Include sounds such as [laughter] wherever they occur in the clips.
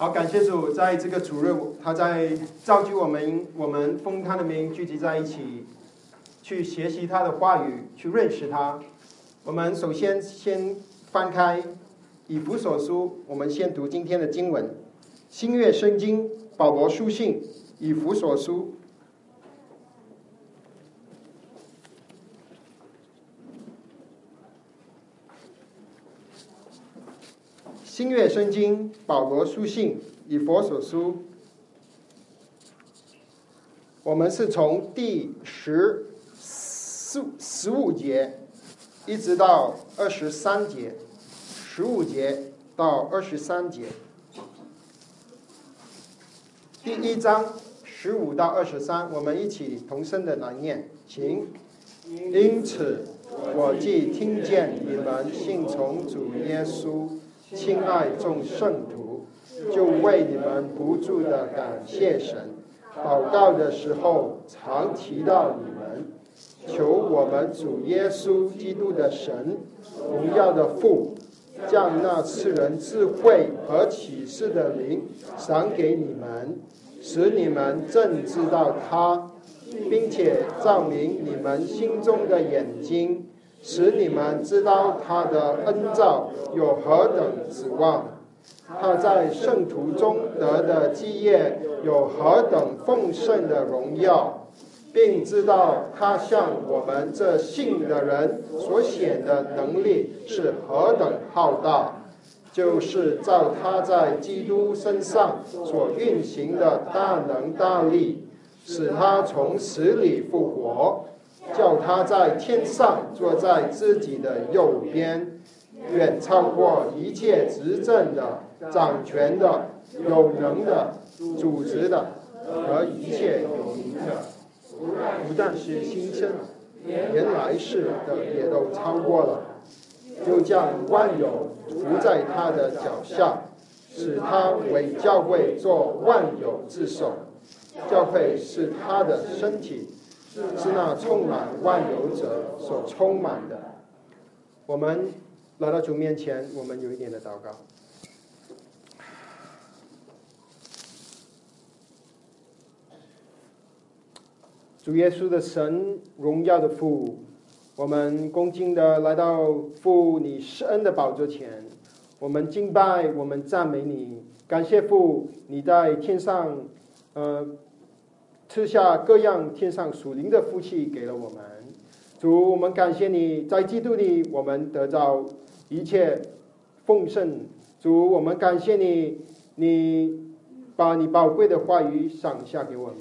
好，感谢主，在这个主日，他在召集我们，我们封他的名聚集在一起，去学习他的话语，去认识他。我们首先先翻开以弗所书，我们先读今天的经文，新月圣经保罗书信以弗所书。新月圣经保罗书信以佛所书，我们是从第十四十五节一直到二十三节，十五节到二十三节，第一章十五到二十三，我们一起同声的来念，请。因此，我既听见你们信从主耶稣。亲爱众圣徒，就为你们不住的感谢神。祷告的时候，常提到你们，求我们主耶稣基督的神，荣耀的父，将那赐人智慧和启示的灵赏给你们，使你们正知道他，并且照明你们心中的眼睛。使你们知道他的恩照有何等指望，他在圣徒中得的基业有何等丰盛的荣耀，并知道他向我们这信的人所显的能力是何等浩大，就是照他在基督身上所运行的大能大力，使他从死里复活。叫他在天上坐在自己的右边，远超过一切执政的、掌权的、有能的、组织的和一切有名的。不但是新生，连来世的也都超过了。就将万有伏在他的脚下，使他为教会做万有之首。教会是他的身体。是那充满万有者所充满的。我们来到主面前，我们有一点的祷告。主耶稣的神，荣耀的父，我们恭敬的来到父你施恩的宝座前，我们敬拜，我们赞美你，感谢父你在天上，呃。赐下各样天上属灵的福气给了我们，主，我们感谢你在基督里我们得到一切丰盛。主，我们感谢你，你把你宝贵的话语赏下给我们。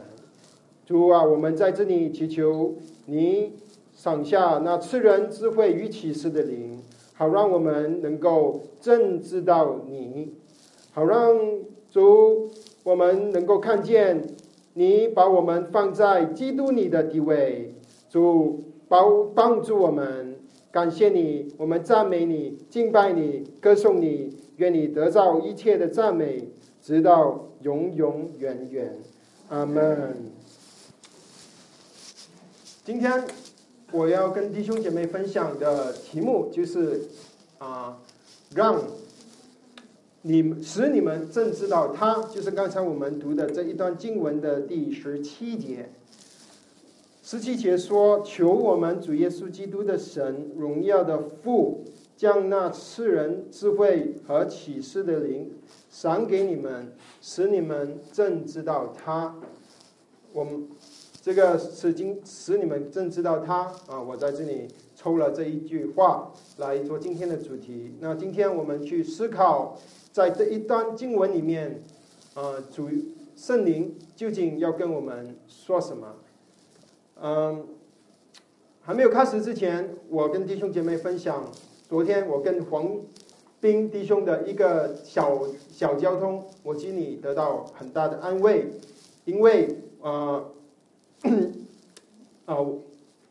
主啊，我们在这里祈求你赏下那赐人智慧与启示的灵，好让我们能够正知道你，好让主我们能够看见。你把我们放在基督你的地位，主帮帮助我们，感谢你，我们赞美你，敬拜你，歌颂你，愿你得到一切的赞美，直到永永远远，阿门。今天我要跟弟兄姐妹分享的题目就是啊，让。你使你们正知道，他就是刚才我们读的这一段经文的第十七节。十七节说：“求我们主耶稣基督的神，荣耀的父，将那赐人智慧和启示的灵赏给你们，使你们正知道他。”我们这个是经使你们正知道他啊！我在这里抽了这一句话来做今天的主题。那今天我们去思考。在这一段经文里面，呃，主圣灵究竟要跟我们说什么？嗯，还没有开始之前，我跟弟兄姐妹分享，昨天我跟黄斌弟兄的一个小小交通，我心里得到很大的安慰，因为呃，[clears throat] 呃，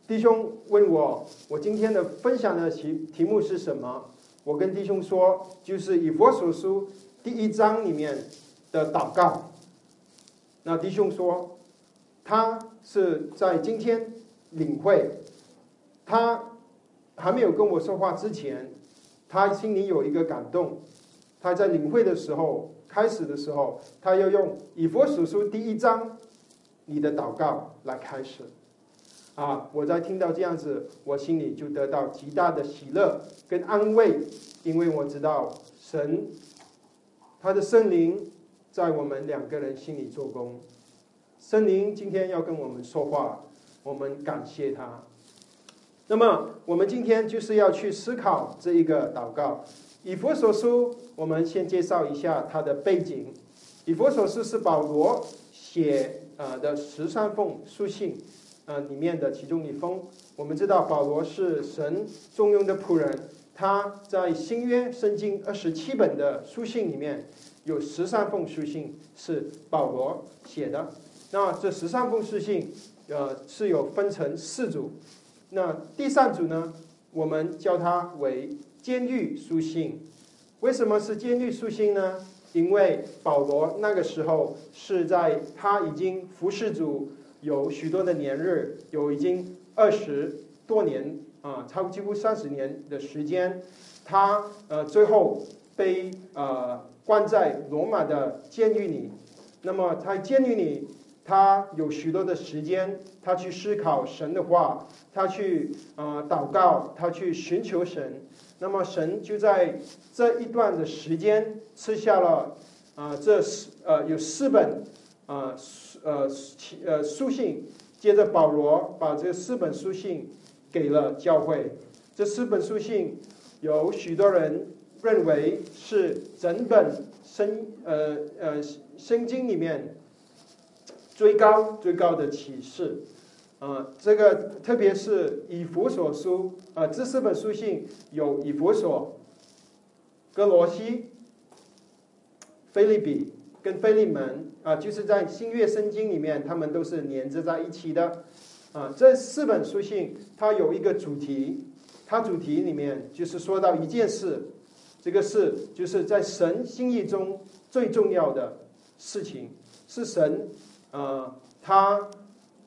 弟兄问我，我今天的分享的题题目是什么？我跟弟兄说，就是以佛所书第一章里面的祷告。那弟兄说，他是在今天领会，他还没有跟我说话之前，他心里有一个感动，他在领会的时候，开始的时候，他要用以佛所书第一章你的祷告来开始。啊，我在听到这样子，我心里就得到极大的喜乐跟安慰，因为我知道神他的圣灵在我们两个人心里做工。圣灵今天要跟我们说话，我们感谢他。那么，我们今天就是要去思考这一个祷告。以佛所书，我们先介绍一下它的背景。以佛所书是保罗写呃的十三封书信。呃，里面的其中一封，我们知道保罗是神重用的仆人，他在新约圣经二十七本的书信里面，有十三封书信是保罗写的。那这十三封书信，呃，是有分成四组。那第三组呢，我们叫它为监狱书信。为什么是监狱书信呢？因为保罗那个时候是在他已经服侍主。有许多的年日，有已经二十多年啊，超几乎三十年的时间，他呃最后被呃关在罗马的监狱里。那么在监狱里，他有许多的时间，他去思考神的话，他去啊祷告，他去寻求神。那么神就在这一段的时间赐下了啊这四呃有四本啊。呃，呃，书信，接着保罗把这四本书信给了教会。这四本书信有许多人认为是整本圣呃呃圣经里面最高最高的启示。啊，这个特别是以弗所书啊，这四本书信有以弗所、哥罗西、菲利比。跟菲利门啊，就是在新月圣经里面，他们都是连着在一起的啊。这四本书信它有一个主题，它主题里面就是说到一件事，这个事就是在神心意中最重要的事情，是神啊，他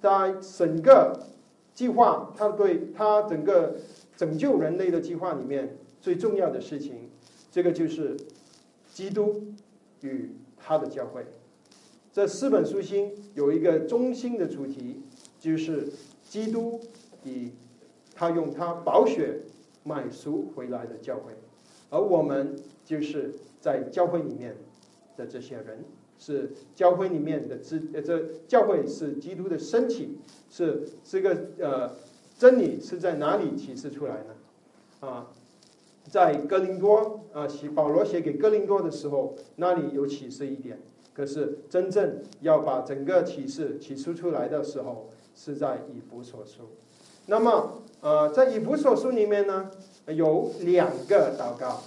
在整个计划，他对他整个拯救人类的计划里面最重要的事情，这个就是基督与。他的教会，这四本书信有一个中心的主题，就是基督以他用他宝血买赎回来的教会，而我们就是在教会里面的这些人，是教会里面的知，这教会是基督的身体，是这个呃真理是在哪里启示出来呢？啊？在哥林多啊，写保罗写给哥林多的时候，那里有启示一点。可是真正要把整个启示启示出来的时候，是在以弗所书。那么，呃，在以弗所书里面呢，有两个祷告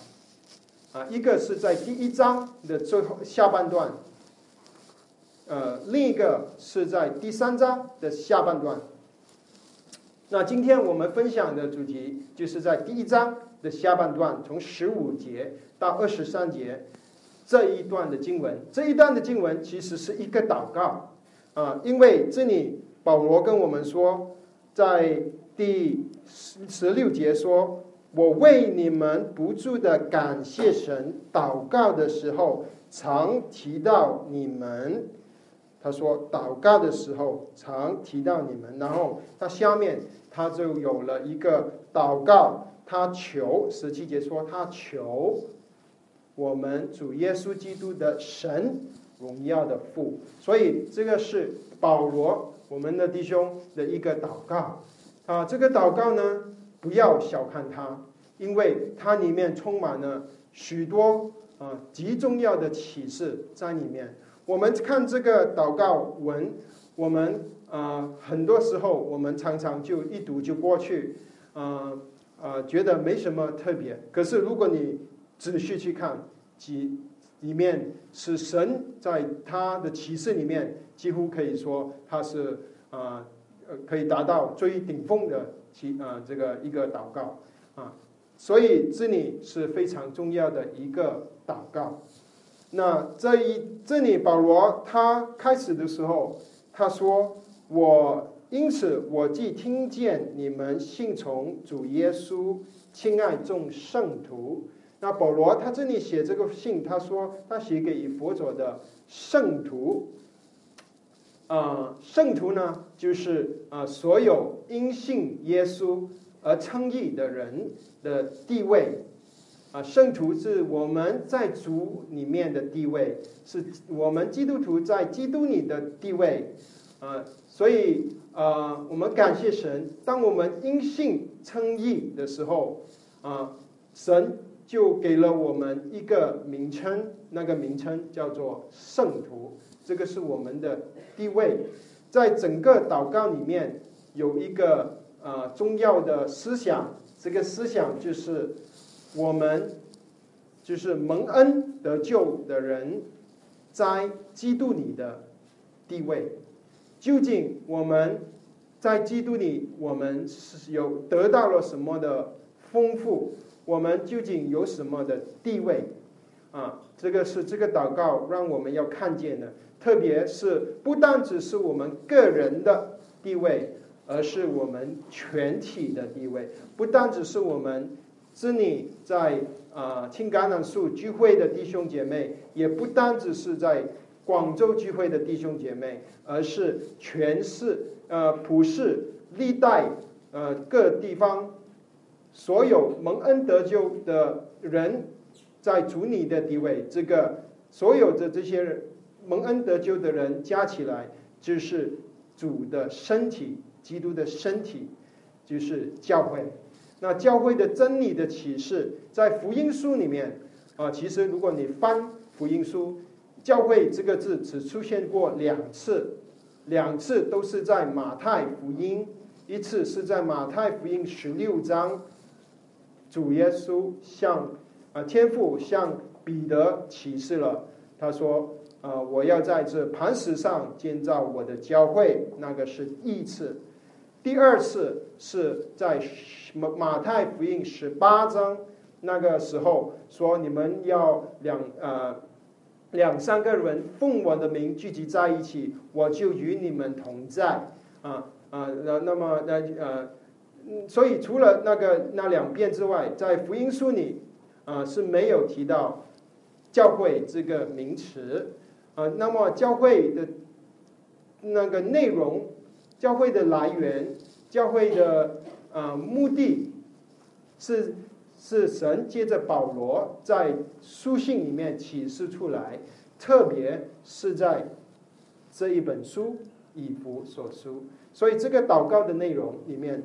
啊，一个是在第一章的最后下半段，呃，另一个是在第三章的下半段。那今天我们分享的主题就是在第一章。的下半段，从十五节到二十三节这一段的经文，这一段的经文其实是一个祷告啊，因为这里保罗跟我们说，在第十十六节说：“我为你们不住的感谢神，祷告的时候常提到你们。”他说：“祷告的时候常提到你们。”然后他下面他就有了一个祷告。他求十七节说，他求我们主耶稣基督的神荣耀的父，所以这个是保罗我们的弟兄的一个祷告啊。这个祷告呢，不要小看它，因为它里面充满了许多啊极重要的启示在里面。我们看这个祷告文，我们啊很多时候我们常常就一读就过去啊。啊，觉得没什么特别。可是如果你仔细去看，几里面是神在他的启示里面，几乎可以说他是啊呃可以达到最顶峰的其啊这个一个祷告啊。所以这里是非常重要的一个祷告。那这一这里保罗他开始的时候，他说我。因此，我既听见你们信从主耶稣，亲爱众圣徒，那保罗他这里写这个信，他说他写给以佛佐的圣徒。啊，圣徒呢，就是啊，所有因信耶稣而称义的人的地位。啊，圣徒是我们在主里面的地位，是我们基督徒在基督里的地位。啊，所以啊，我们感谢神，当我们因信称义的时候，啊，神就给了我们一个名称，那个名称叫做圣徒。这个是我们的地位，在整个祷告里面有一个呃重要的思想，这个思想就是我们就是蒙恩得救的人在基督里的地位。究竟我们在基督里，我们是有得到了什么的丰富？我们究竟有什么的地位？啊，这个是这个祷告让我们要看见的。特别是不单只是我们个人的地位，而是我们全体的地位。不单只是我们这里在啊青橄榄树聚会的弟兄姐妹，也不单只是在广州聚会的弟兄姐妹，而是全市呃普世历代呃各地方所有蒙恩得救的人在主你的地位。这个所有的这些。蒙恩得救的人加起来就是主的身体，基督的身体就是教会。那教会的真理的启示，在福音书里面啊，其实如果你翻福音书，教会这个字只出现过两次，两次都是在马太福音，一次是在马太福音十六章，主耶稣向啊天父向彼得启示了，他说。啊！我要在这磐石上建造我的教会，那个是一次。第二次是在马马太福音十八章那个时候说，你们要两呃两三个人奉我的名聚集在一起，我就与你们同在。啊啊，那那么那呃，所以除了那个那两遍之外，在福音书里啊是没有提到教会这个名词。啊，那么教会的那个内容，教会的来源，教会的啊目的，是是神借着保罗在书信里面启示出来，特别是在这一本书以弗所书，所以这个祷告的内容里面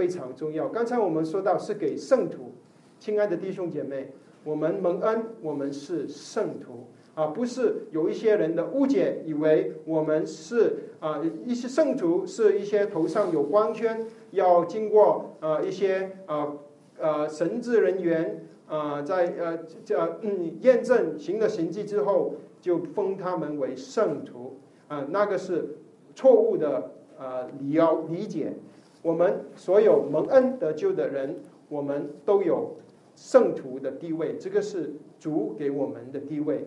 非常重要。刚才我们说到是给圣徒，亲爱的弟兄姐妹，我们蒙恩，我们是圣徒。啊，不是有一些人的误解，以为我们是啊一些圣徒，是一些头上有光圈，要经过啊一些啊呃神职人员啊在呃这嗯验证行了行迹之后，就封他们为圣徒啊，那个是错误的啊理要理解。我们所有蒙恩得救的人，我们都有圣徒的地位，这个是主给我们的地位。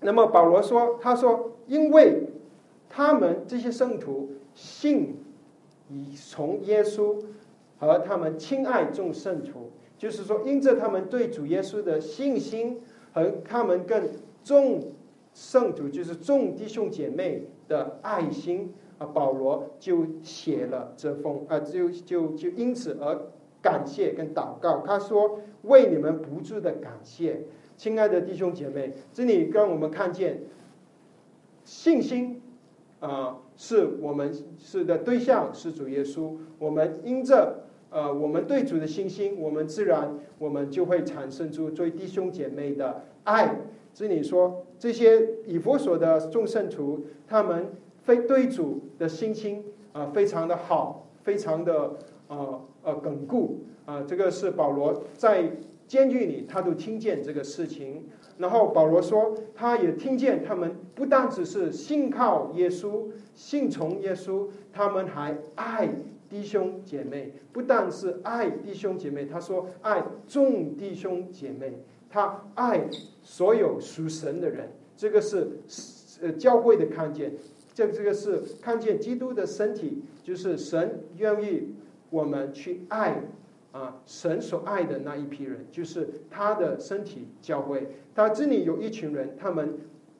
那么保罗说：“他说，因为他们这些圣徒信以从耶稣和他们亲爱众圣徒，就是说，因着他们对主耶稣的信心和他们更重圣徒，就是众弟兄姐妹的爱心保罗就写了这封啊，就就就因此而感谢跟祷告。他说：为你们不住的感谢。”亲爱的弟兄姐妹，这里让我们看见信心啊，是我们是的对象是主耶稣。我们因着呃，我们对主的信心，我们自然我们就会产生出对弟兄姐妹的爱。这里说这些以佛所的众圣徒，他们非对主的信心啊，非常的好，非常的呃呃巩固啊。这个是保罗在。监狱里，他都听见这个事情。然后保罗说，他也听见他们不但只是信靠耶稣、信从耶稣，他们还爱弟兄姐妹。不但是爱弟兄姐妹，他说爱众弟兄姐妹，他爱所有属神的人。这个是呃教会的看见，这这个是看见基督的身体，就是神愿意我们去爱啊，神所爱的那一批人，就是他的身体教会。他这里有一群人，他们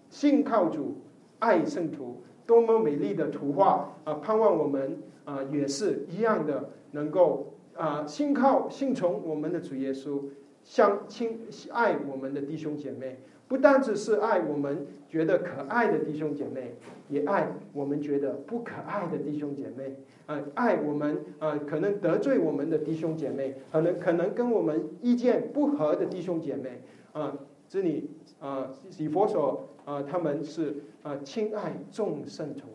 信靠主，爱圣徒，多么美丽的图画啊！盼望我们啊也是一样的，能够啊信靠、信从我们的主耶稣，相亲爱我们的弟兄姐妹。不单只是爱我们觉得可爱的弟兄姐妹，也爱我们觉得不可爱的弟兄姐妹。啊，爱我们啊，可能得罪我们的弟兄姐妹，可能可能跟我们意见不合的弟兄姐妹。啊，这里啊，以佛所啊，他们是啊，亲爱众圣徒。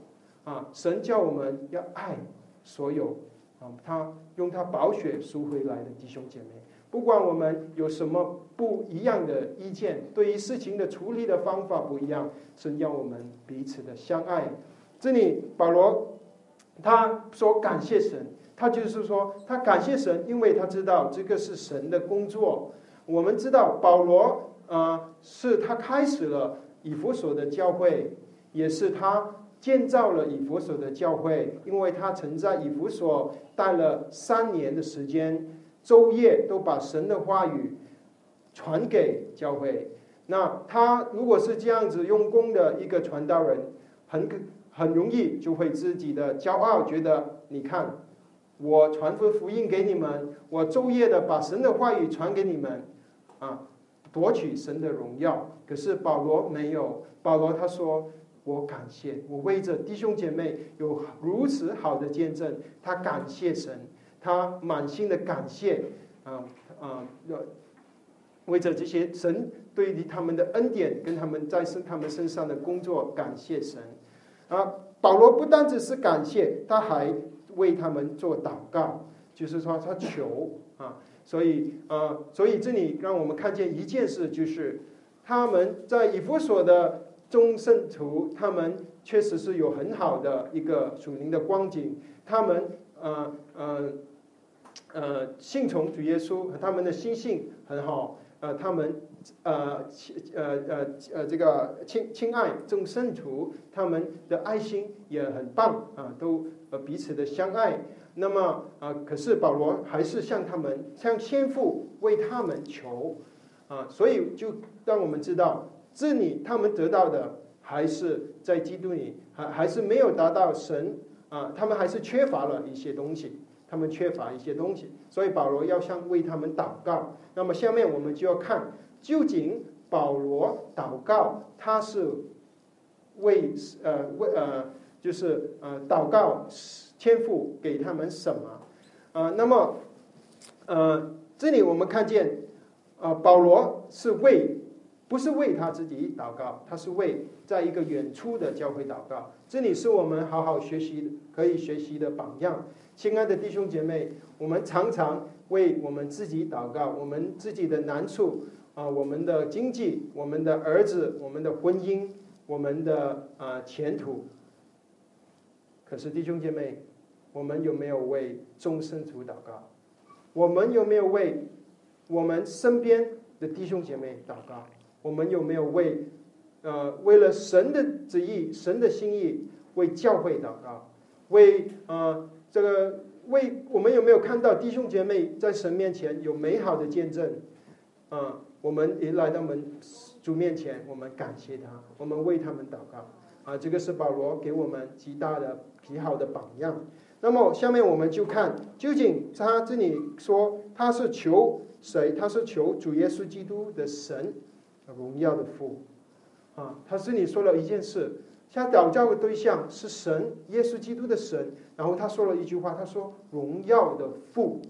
啊，神叫我们要爱所有啊，他用他宝血赎回来的弟兄姐妹。不管我们有什么不一样的意见，对于事情的处理的方法不一样，是要我们彼此的相爱。这里保罗他说感谢神，他就是说他感谢神，因为他知道这个是神的工作。我们知道保罗啊，是他开始了以弗所的教会，也是他建造了以弗所的教会，因为他曾在以弗所待了三年的时间。昼夜都把神的话语传给教会。那他如果是这样子用功的一个传道人，很很容易就会自己的骄傲，觉得你看我传福福音给你们，我昼夜的把神的话语传给你们，啊，夺取神的荣耀。可是保罗没有，保罗他说我感谢，我为着弟兄姐妹有如此好的见证，他感谢神。他满心的感谢，啊啊，要为着这些神对于他们的恩典跟他们在身他们身上的工作感谢神。啊，保罗不单只是感谢，他还为他们做祷告，就是说他求啊。所以啊，所以这里让我们看见一件事，就是他们在以弗所的众圣徒，他们确实是有很好的一个属灵的光景，他们呃呃。呃，信从主耶稣，他们的心性很好。呃，他们呃呃呃呃这个亲亲爱众圣徒，他们的爱心也很棒啊，都呃彼此的相爱。那么啊，可是保罗还是向他们向天父为他们求啊，所以就让我们知道，这里他们得到的还是在基督里，还还是没有达到神啊，他们还是缺乏了一些东西。他们缺乏一些东西，所以保罗要向为他们祷告。那么下面我们就要看，究竟保罗祷告他是为呃为呃就是呃祷告天赋给他们什么？呃，那么呃这里我们看见啊保罗是为不是为他自己祷告，他是为在一个远处的教会祷告。这里是我们好好学习可以学习的榜样。亲爱的弟兄姐妹，我们常常为我们自己祷告，我们自己的难处啊，我们的经济，我们的儿子，我们的婚姻，我们的啊前途。可是弟兄姐妹，我们有没有为众生主祷告？我们有没有为我们身边的弟兄姐妹祷告？我们有没有为呃为了神的旨意、神的心意为教会祷告？为呃。这个为我们有没有看到弟兄姐妹在神面前有美好的见证？啊，我们也来到门主面前，我们感谢他，我们为他们祷告。啊，这个是保罗给我们极大的极好的榜样。那么下面我们就看，究竟他这里说他是求谁？他是求主耶稣基督的神，荣耀的父。啊，他这里说了一件事。他祷告的对象是神，耶稣基督的神。然后他说了一句话，他说：“荣耀的父，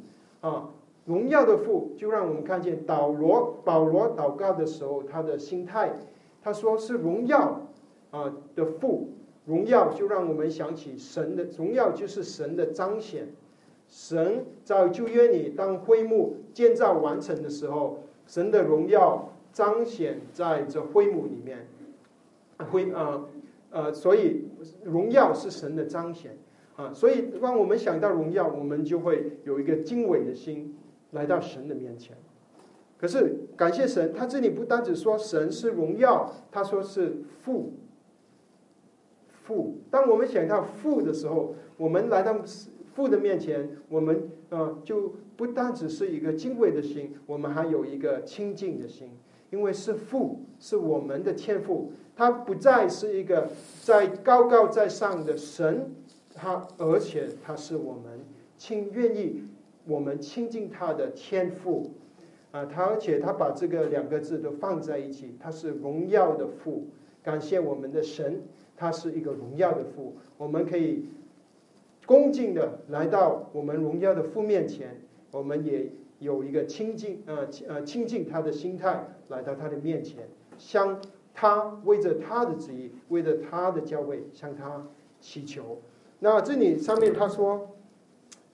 啊，荣耀的父。”就让我们看见保罗保罗祷告的时候，他的心态。他说是荣耀啊的父，荣耀就让我们想起神的荣耀，就是神的彰显。神在旧约里，当灰幕建造完成的时候，神的荣耀彰显在这灰幕里面，灰啊。呃所以荣耀是神的彰显啊，所以当我们想到荣耀，我们就会有一个敬畏的心来到神的面前。可是感谢神，他这里不单只说神是荣耀，他说是父。父，当我们想到父的时候，我们来到父的面前，我们呃就不单只是一个敬畏的心，我们还有一个亲近的心，因为是父，是我们的天父，他不再是一个在高高在上的神，他而且他是我们亲愿意我们亲近他的天父。啊，他而且他把这个两个字都放在一起，他是荣耀的父。感谢我们的神，他是一个荣耀的父，我们可以恭敬的来到我们荣耀的父面前，我们也有一个亲近呃呃亲近他的心态来到他的面前，向他为着他的旨意，为着他的教会向他祈求。那这里上面他说。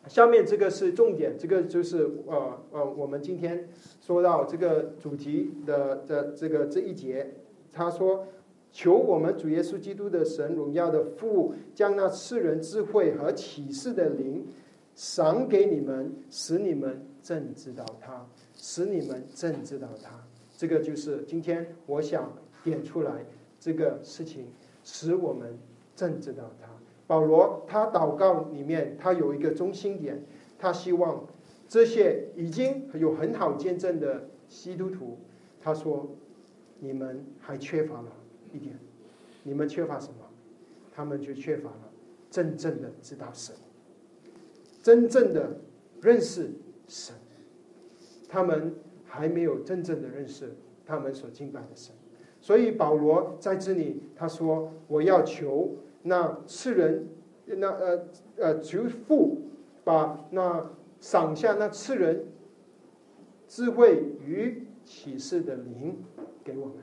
下面这个是重点，这个就是呃呃，我们今天说到这个主题的的这个这一节，他说：“求我们主耶稣基督的神荣耀的父，将那赐人智慧和启示的灵赏给你们，使你们正知道他，使你们正知道他。”这个就是今天我想点出来这个事情，使我们正知道他。保罗他祷告里面，他有一个中心点，他希望这些已经有很好见证的基督徒，他说：“你们还缺乏了一点，你们缺乏什么？他们就缺乏了真正的知道神，真正的认识神。他们还没有真正的认识他们所敬拜的神。所以保罗在这里他说：我要求。”那赐人，那呃呃，求父把那赏下那赐人智慧与启示的灵给我们。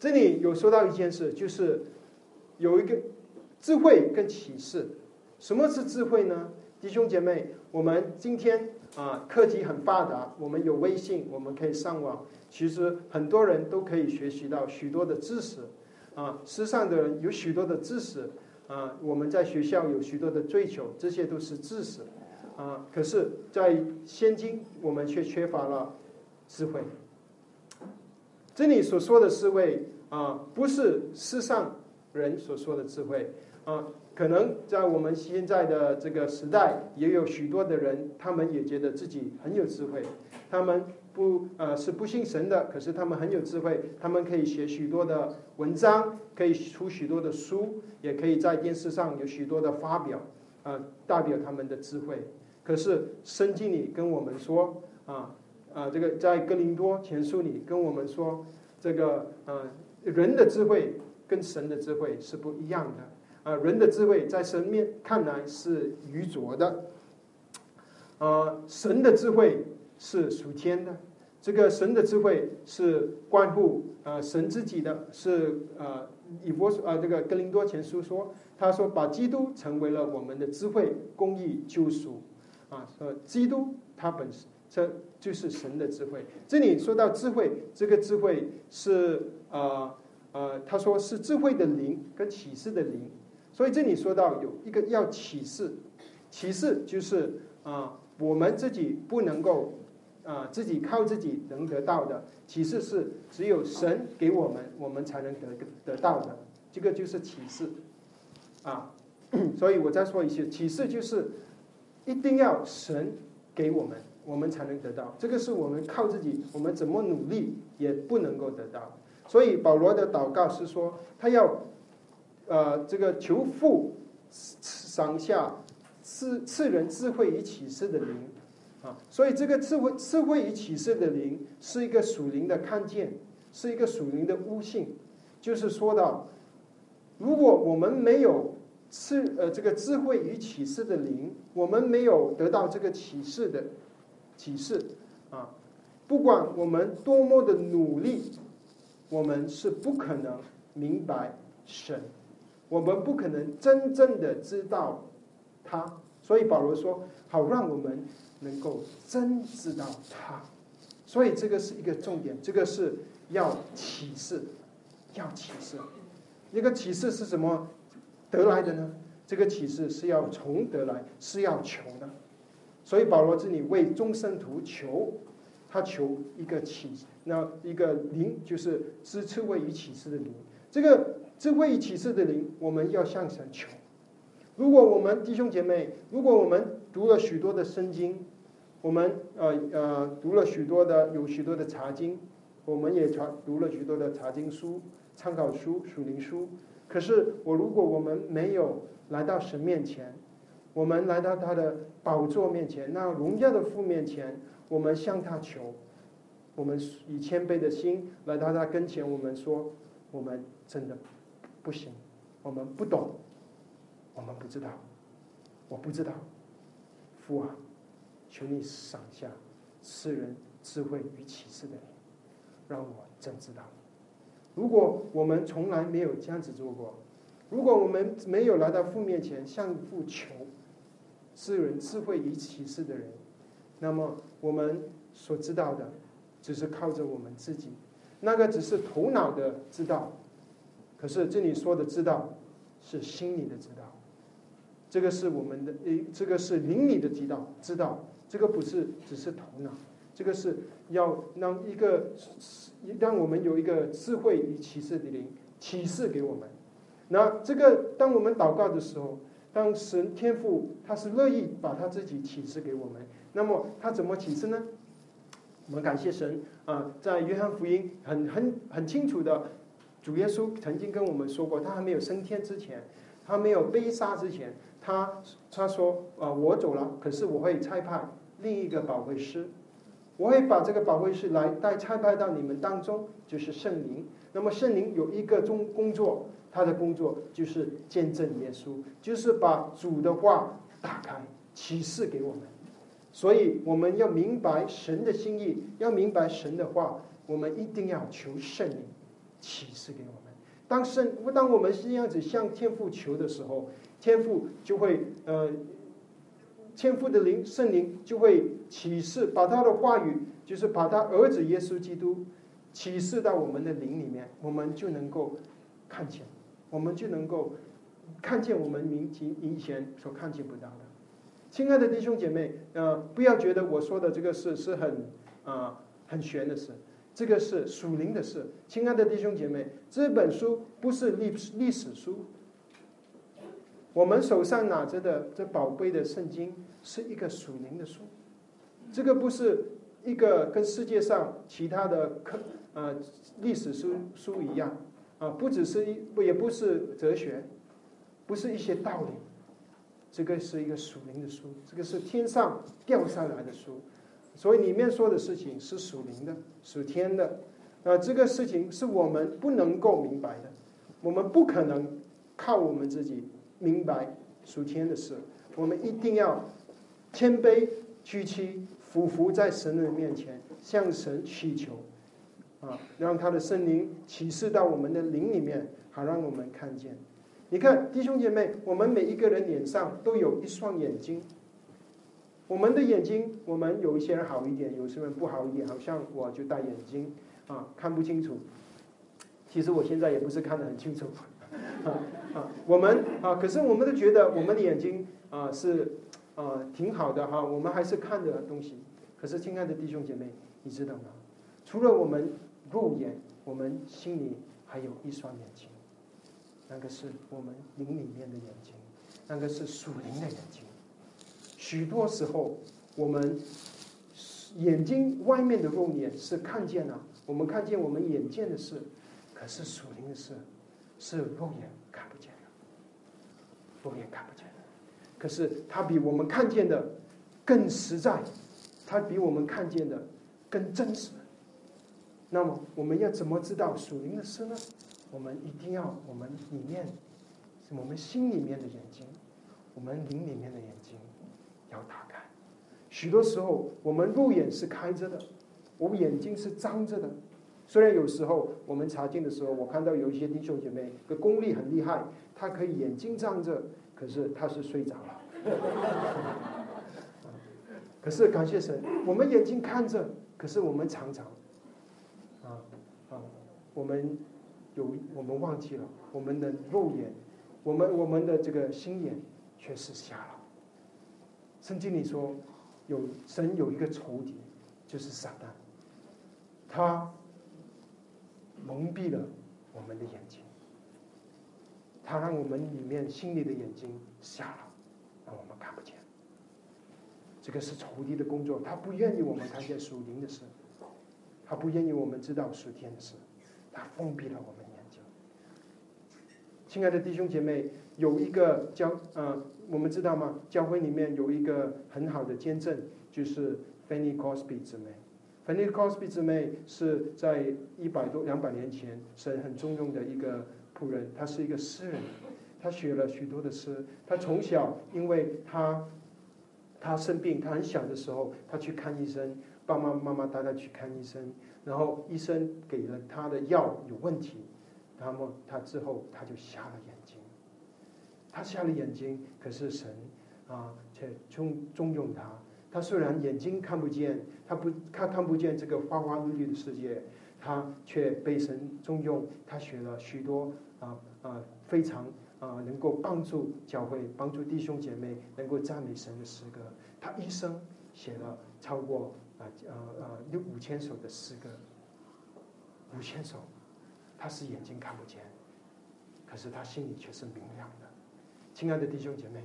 这里有说到一件事，就是有一个智慧跟启示。什么是智慧呢？弟兄姐妹，我们今天啊，科技很发达，我们有微信，我们可以上网，其实很多人都可以学习到许多的知识。啊，世上的人有许多的知识，啊，我们在学校有许多的追求，这些都是知识，啊，可是，在现今我们却缺乏了智慧。这里所说的智慧啊，不是世上人所说的智慧，啊，可能在我们现在的这个时代，也有许多的人，他们也觉得自己很有智慧，他们。不，呃，是不信神的，可是他们很有智慧，他们可以写许多的文章，可以出许多的书，也可以在电视上有许多的发表，啊，代表他们的智慧。可是圣经里跟我们说，啊，啊，这个在哥林多前书里跟我们说，这个，呃，人的智慧跟神的智慧是不一样的，啊，人的智慧在神面看来是愚拙的，啊，神的智慧。是属天的，这个神的智慧是关乎呃神自己的，是呃以佛呃这个格林多前书说，他说把基督成为了我们的智慧、公义、救赎，啊说基督他本身这就是神的智慧。这里说到智慧，这个智慧是呃呃他说是智慧的灵跟启示的灵，所以这里说到有一个要启示，启示就是啊我们自己不能够。啊，自己靠自己能得到的启示是只有神给我们，我们才能得得到的。这个就是启示啊。[clears throat] 所以我再说一次，启示就是一定要神给我们，我们才能得到。这个是我们靠自己，我们怎么努力也不能够得到。所以保罗的祷告是说，他要呃这个求父赏下赐赐人智慧与启示的灵。啊，所以这个智慧、智慧与启示的灵是一个属灵的看见，是一个属灵的悟性。就是说到，如果我们没有智呃这个智慧与启示的灵，我们没有得到这个启示的启示啊，不管我们多么的努力，我们是不可能明白神，我们不可能真正的知道他。所以保罗说：“好，让我们。”能够真知道他，所以这个是一个重点，这个是要启示，要启示。一个启示是什么得来的呢？这个启示是要从得来，是要求的。所以保罗这里为终生徒求，他求一个启，那一个灵就是知智慧与启示的灵。这个智慧与启示的灵，我们要向神求。如果我们弟兄姐妹，如果我们读了许多的圣经，我们呃呃读了许多的有许多的查经，我们也传读了许多的查经书、参考书、属灵书。可是我如果我们没有来到神面前，我们来到他的宝座面前，那荣耀的父面前，我们向他求，我们以谦卑的心来到他跟前，我们说我们真的不行，我们不懂，我们不知道，我不知道，父啊，求你赏下世人智慧与启示的灵，让我真知道。如果我们从来没有这样子做过，如果我们没有来到父面前向父求。世人智慧与启示的人，那么我们所知道的，只是靠着我们自己，那个只是头脑的知道。可是这里说的知道，是心里的知道，这个是我们的诶，这个是灵里的知道，知道这个不是只是头脑，这个是要让一个让我们有一个智慧与启示的灵启示给我们。那这个当我们祷告的时候。当神天父他是乐意把他自己启示给我们，那么他怎么启示呢？我们感谢神啊，在约翰福音很很很清楚的，主耶稣曾经跟我们说过，他还没有升天之前，他没有被杀之前，他他说啊，我走了，可是我会差派另一个保惠师，我会把这个保惠师来带差派到你们当中，就是圣灵。那么圣灵有一个中工作。他的工作就是见证耶稣，就是把主的话打开启示给我们。所以我们要明白神的心意，要明白神的话，我们一定要求圣灵启示给我们。当圣当我们是这样子向天父求的时候，天父就会呃，天父的灵圣灵就会启示，把他的话语，就是把他儿子耶稣基督启示到我们的灵里面，我们就能够看见。我们就能够看见我们明前以前所看见不到的，亲爱的弟兄姐妹，呃，不要觉得我说的这个事是很啊很玄的事，这个是属灵的事。亲爱的弟兄姐妹，这本书不是历历史书，我们手上拿着的这宝贝的圣经是一个属灵的书，这个不是一个跟世界上其他的科呃历史书书一样。啊，不只是一不也不是哲学，不是一些道理，这个是一个属灵的书，这个是天上掉下来的书，所以里面说的事情是属灵的、属天的。啊，这个事情是我们不能够明白的，我们不可能靠我们自己明白属天的事，我们一定要谦卑屈膝，俯伏在神的面前，向神祈求。啊，让他的圣灵启示到我们的灵里面，好让我们看见。你看，弟兄姐妹，我们每一个人脸上都有一双眼睛。我们的眼睛，我们有一些人好一点，有些人不好一点。好像我就戴眼镜啊，看不清楚。其实我现在也不是看得很清楚啊 [laughs] 啊。我们啊，可是我们都觉得我们的眼睛啊是啊挺好的哈，我们还是看的东西。可是，亲爱的弟兄姐妹，你知道吗？除了我们。肉眼，我们心里还有一双眼睛，那个是我们灵里面的眼睛，那个是属灵的眼睛。许多时候，我们眼睛外面的肉眼是看见了，我们看见我们眼见的事，可是属灵的事是肉眼看不见的，肉眼看不见的。可是它比我们看见的更实在，它比我们看见的更真实。那么我们要怎么知道属灵的事呢？我们一定要我们里面，我们心里面的眼睛，我们灵里面的眼睛要打开。许多时候我们肉眼是开着的，我们眼睛是张着的。虽然有时候我们查经的时候，我看到有一些弟兄姐妹的功力很厉害，他可以眼睛张着，可是他是睡着了。[laughs] 可是感谢神，我们眼睛看着，可是我们常常。啊啊我们有，我们忘记了我们的肉眼，我们我们的这个心眼却是瞎了。圣经里说，有神有一个仇敌，就是撒旦，他蒙蔽了我们的眼睛，他让我们里面心里的眼睛瞎了，让我们看不见。这个是仇敌的工作，他不愿意我们看见属灵的事，他不愿意我们知道属天的事，他封闭了我们眼睛。亲爱的弟兄姐妹，有一个教呃，我们知道吗？教会里面有一个很好的见证，就是 Fanny Cosby 姊妹。Fanny Cosby 姊妹是在一百多两百年前是很重用的一个仆人，他是一个诗人，他写了许多的诗。他从小因为他他生病，他很小的时候，他去看医生，爸爸妈妈带他去看医生，然后医生给了他的药有问题，那么他之后他就瞎了眼。他瞎了眼睛，可是神啊却重重用他。他虽然眼睛看不见，他不他看不见这个花花绿绿的世界，他却被神重用。他写了许多啊啊非常。啊，能够帮助教会、帮助弟兄姐妹能够赞美神的诗歌，他一生写了超过啊啊啊六五千首的诗歌，五千首，他是眼睛看不见，可是他心里却是明亮的。亲爱的弟兄姐妹，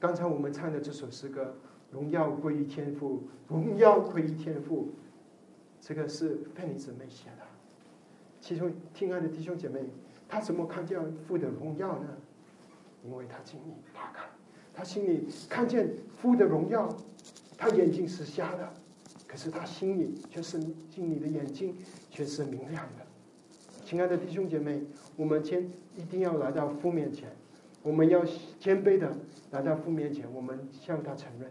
刚才我们唱的这首诗歌《荣耀归于天父》，荣耀归于天父，这个是费尼姊妹写的。其中，亲爱的弟兄姐妹。他怎么看见父的荣耀呢？因为他心里打开，他心里看见父的荣耀，他眼睛是瞎的，可是他心里却是心里的眼睛却是明亮的。亲爱的弟兄姐妹，我们先一定要来到父面前，我们要谦卑的来到父面前，我们向他承认，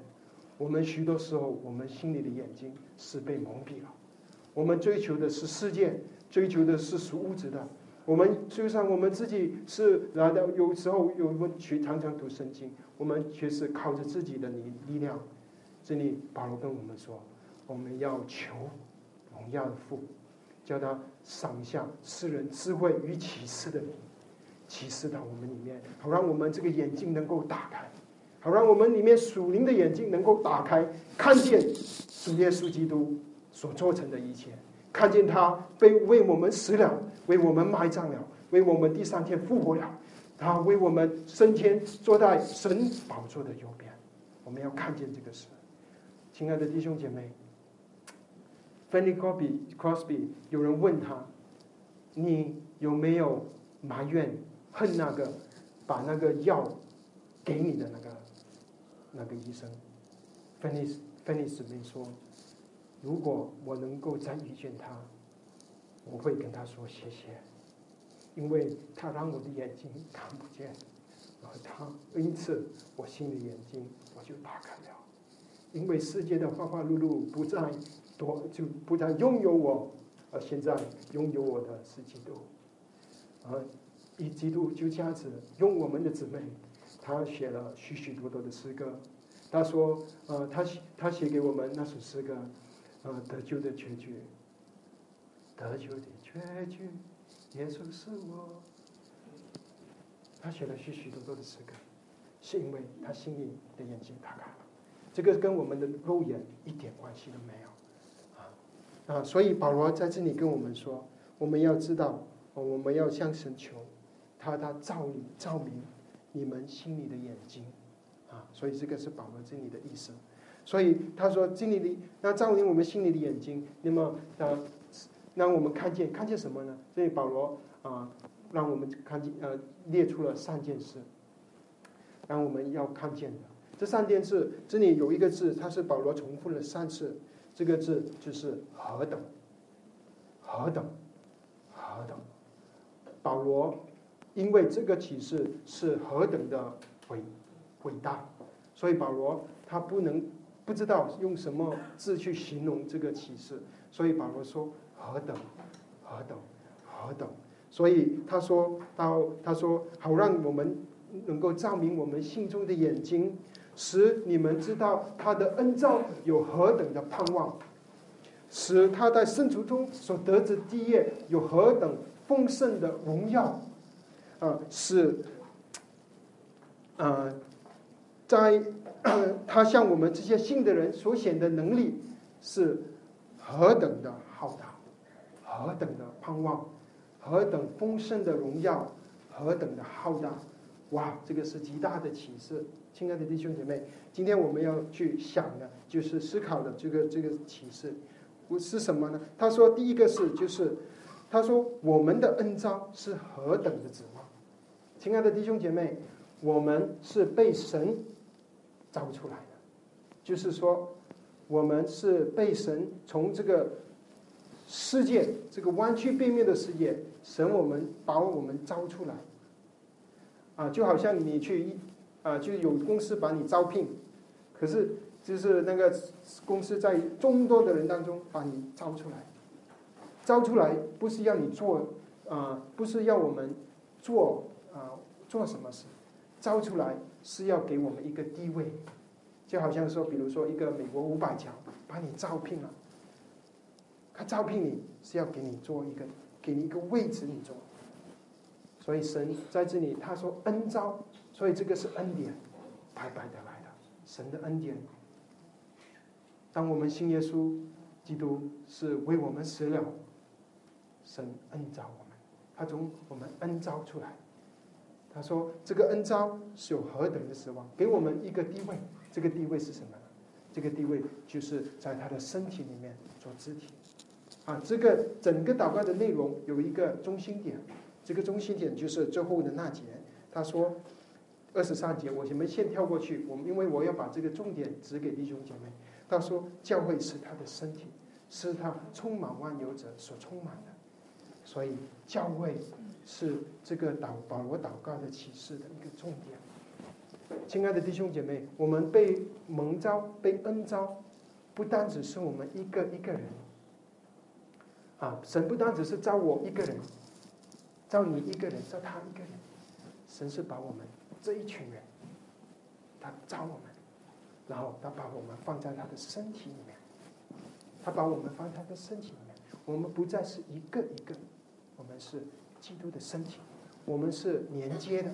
我们许多时候我们心里的眼睛是被蒙蔽了，我们追求的是世界，追求的是属物质的。我们就像我们自己是来到，有时候有我们去常常读圣经，我们却是靠着自己的力力量。这里保罗跟我们说，我们要求荣耀的父，叫他赏下世人智慧与启示的，启示到我们里面，好让我们这个眼睛能够打开，好让我们里面属灵的眼睛能够打开，看见主耶稣基督所做成的一切。看见他被为我们死了，为我们埋葬了，为我们第三天复活了，他为我们升天，坐在神宝座的右边。我们要看见这个事，亲爱的弟兄姐妹，Fanny Crosby Crosby，有人问他，你有没有埋怨恨那个把那个药给你的那个那个医生？Fanny Fanny 姊妹说。如果我能够再遇见他，我会跟他说谢谢，因为他让我的眼睛看不见，而他因此我心里眼睛我就打开了，因为世界的花花碌碌不再多，就不再拥有我，而现在拥有我的是基督，而以基督就这样子用我们的姊妹，他写了许许多多的诗歌，他说，呃，他写他写给我们那首诗歌。呃，得救的结局，得救的结局，耶稣是我。他写了许许多多的诗歌，是因为他心里的眼睛打开了。这个跟我们的肉眼一点关系都没有。啊啊，所以保罗在这里跟我们说，我们要知道，我们要向神求，他他照你照明你们心里的眼睛。啊，所以这个是保罗这里的意思。所以他说：“心里的那照明我们心里的眼睛，那么啊，让我们看见看见什么呢？所以保罗啊，让我们看见呃，列出了三件事，让我们要看见的。这三件事，这里有一个字，它是保罗重复了三次，这个字就是何等，何等，何等。保罗因为这个启示是何等的伟伟大，所以保罗他不能。”不知道用什么字去形容这个启示，所以保罗说何等何等何等，所以他说到他说好让我们能够照明我们心中的眼睛，使你们知道他的恩照有何等的盼望，使他在圣徒中所得之地业有何等丰盛的荣耀，啊，是啊，在。他向我们这些信的人所显的能力是何等的浩大，何等的盼望，何等丰盛的荣耀，何等的浩大！哇，这个是极大的启示。亲爱的弟兄姐妹，今天我们要去想的，就是思考的这个这个启示，我是什么呢？他说，第一个是就是，他说我们的恩召是何等的指望。亲爱的弟兄姐妹，我们是被神招出来的，就是说，我们是被神从这个世界这个弯曲背面的世界，神我们把我们招出来。啊，就好像你去，啊，就有公司把你招聘，可是就是那个公司在众多的人当中把你招出来，招出来不是要你做，啊，不是要我们做啊做什么事，招出来是要给我们一个地位，就好像说，比如说一个美国五百强把你招聘了，他招聘你是要给你做一个，给你一个位置你做。所以神在这里他说恩招，所以这个是恩典，白白的来的，神的恩典。当我们信耶稣基督是为我们死了，神恩招我们，他从我们恩招出来。他说这个恩招是有何等的失望，给我们一个地位，这个地位是什么？这个地位就是在他的身体里面做肢体。啊，这个整个祷告的内容有一个中心点。这个中心点就是最后的那节，他说二十三节，我们先跳过去。我们因为我要把这个重点指给弟兄姐妹。他说教会是他的身体，是他充满万有者所充满的，所以教会是这个祷保罗祷告的启示的一个重点。亲爱的弟兄姐妹，我们被蒙召、被恩召，不单只是我们一个一个人啊，神不单只是召我一个人。招你一个人，招他一个人，神是把我们这一群人，他招我们，然后他把我们放在他的身体里面，他把我们放在他的身体里面，我们不再是一个一个，我们是基督的身体，我们是连接的，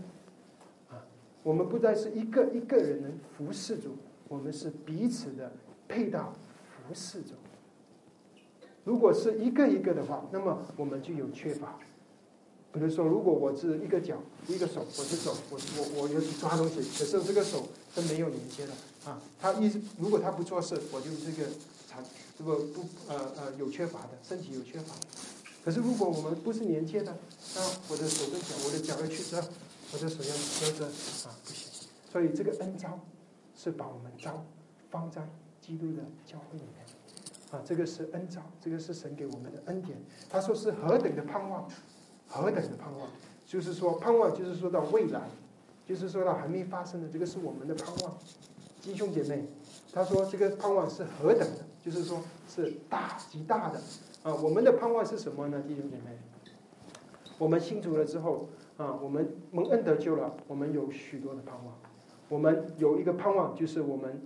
啊，我们不再是一个一个人能服侍主，我们是彼此的配搭服侍主。如果是一个一个的话，那么我们就有缺乏。比如说，如果我是一个脚一个手，我是手，我我我要去抓东西，可是这个手是没有连接的啊。他一如果他不做事，我就这个残，这个不呃呃有缺乏的身体有缺乏。可是如果我们不是连接的，那我的手跟脚，我的脚要去这，我的手要搁这啊，不行。所以这个恩招是把我们招放在基督的教会里面啊，这个是恩招，这个是神给我们的恩典。他说是何等的盼望。何等的盼望，就是说盼望，就是说到未来，就是说到还没发生的，这个是我们的盼望。弟兄姐妹，他说这个盼望是何等的，就是说是大极大的啊！我们的盼望是什么呢？弟兄姐妹，我们信主了之后啊，我们蒙恩得救了，我们有许多的盼望。我们有一个盼望，就是我们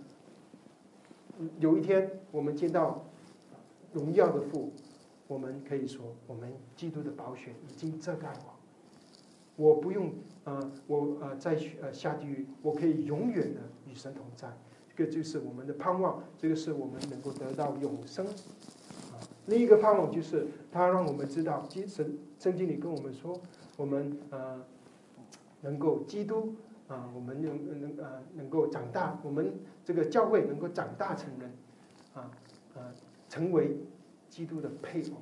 有一天我们见到荣耀的父。我们可以说，我们基督的宝血已经遮盖我，我不用呃，我呃再呃下地狱，我可以永远的与神同在。这个就是我们的盼望，这个是我们能够得到永生。第，一个盼望就是他让我们知道，基神圣经里跟我们说，我们呃能够基督啊，我们能能呃能够长大，我们这个教会能够长大成人，啊啊成为。基督的配偶，